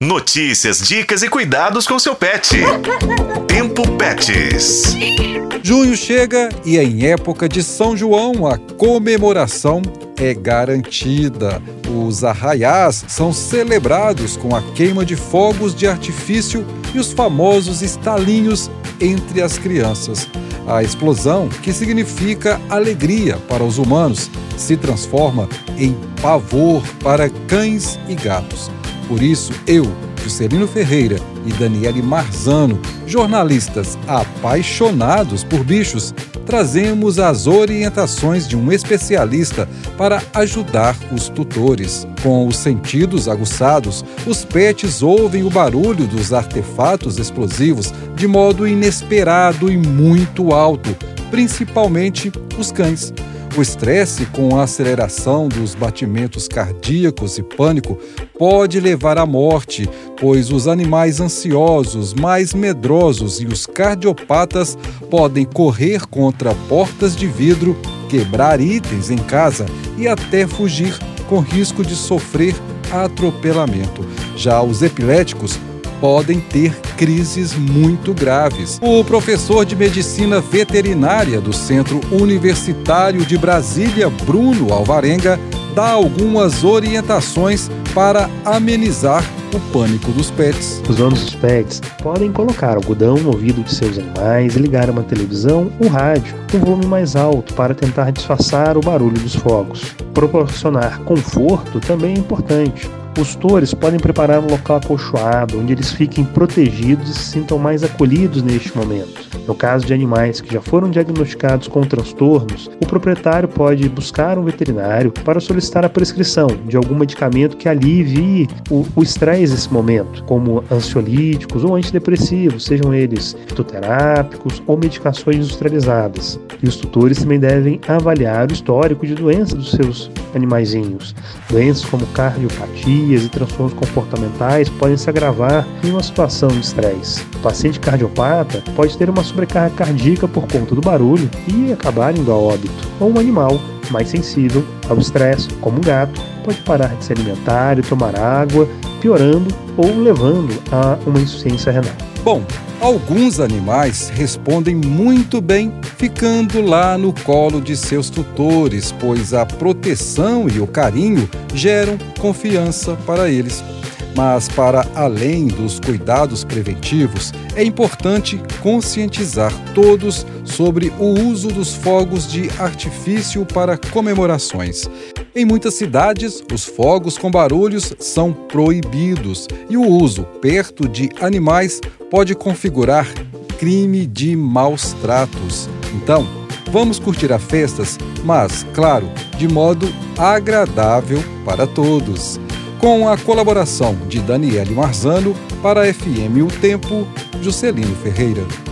Notícias, dicas e cuidados com seu pet. Tempo Pets. Junho chega e em época de São João a comemoração é garantida. Os arraiás são celebrados com a queima de fogos de artifício e os famosos estalinhos entre as crianças. A explosão, que significa alegria para os humanos, se transforma em pavor para cães e gatos. Por isso, eu, Juscelino Ferreira e Daniele Marzano, jornalistas apaixonados por bichos, trazemos as orientações de um especialista para ajudar os tutores. Com os sentidos aguçados, os pets ouvem o barulho dos artefatos explosivos de modo inesperado e muito alto, principalmente os cães. O estresse com a aceleração dos batimentos cardíacos e pânico pode levar à morte, pois os animais ansiosos, mais medrosos e os cardiopatas podem correr contra portas de vidro, quebrar itens em casa e até fugir com risco de sofrer atropelamento. Já os epiléticos podem ter crises muito graves. O professor de medicina veterinária do Centro Universitário de Brasília, Bruno Alvarenga, dá algumas orientações para amenizar o pânico dos pets. Os donos dos pets podem colocar algodão no ouvido de seus animais ligar uma televisão ou rádio com volume mais alto para tentar disfarçar o barulho dos fogos. Proporcionar conforto também é importante. Os tutores podem preparar um local acolchoado, onde eles fiquem protegidos e se sintam mais acolhidos neste momento. No caso de animais que já foram diagnosticados com transtornos, o proprietário pode buscar um veterinário para solicitar a prescrição de algum medicamento que alivie o estresse nesse momento, como ansiolíticos ou antidepressivos, sejam eles fitoterápicos ou medicações industrializadas. E os tutores também devem avaliar o histórico de doenças dos seus animaizinhos. Doenças como cardiopatia, e transtornos comportamentais podem se agravar em uma situação de estresse. O paciente cardiopata pode ter uma sobrecarga cardíaca por conta do barulho e acabar indo a óbito. Ou um animal mais sensível ao estresse, como um gato, pode parar de se alimentar e tomar água, piorando ou levando a uma insuficiência renal. Bom, alguns animais respondem muito bem ficando lá no colo de seus tutores, pois a proteção e o carinho geram confiança para eles. Mas, para além dos cuidados preventivos, é importante conscientizar todos sobre o uso dos fogos de artifício para comemorações. Em muitas cidades, os fogos com barulhos são proibidos e o uso perto de animais pode configurar crime de maus tratos. Então, vamos curtir as festas, mas, claro, de modo agradável para todos. Com a colaboração de Daniele Marzano para a FM O Tempo, Juscelino Ferreira.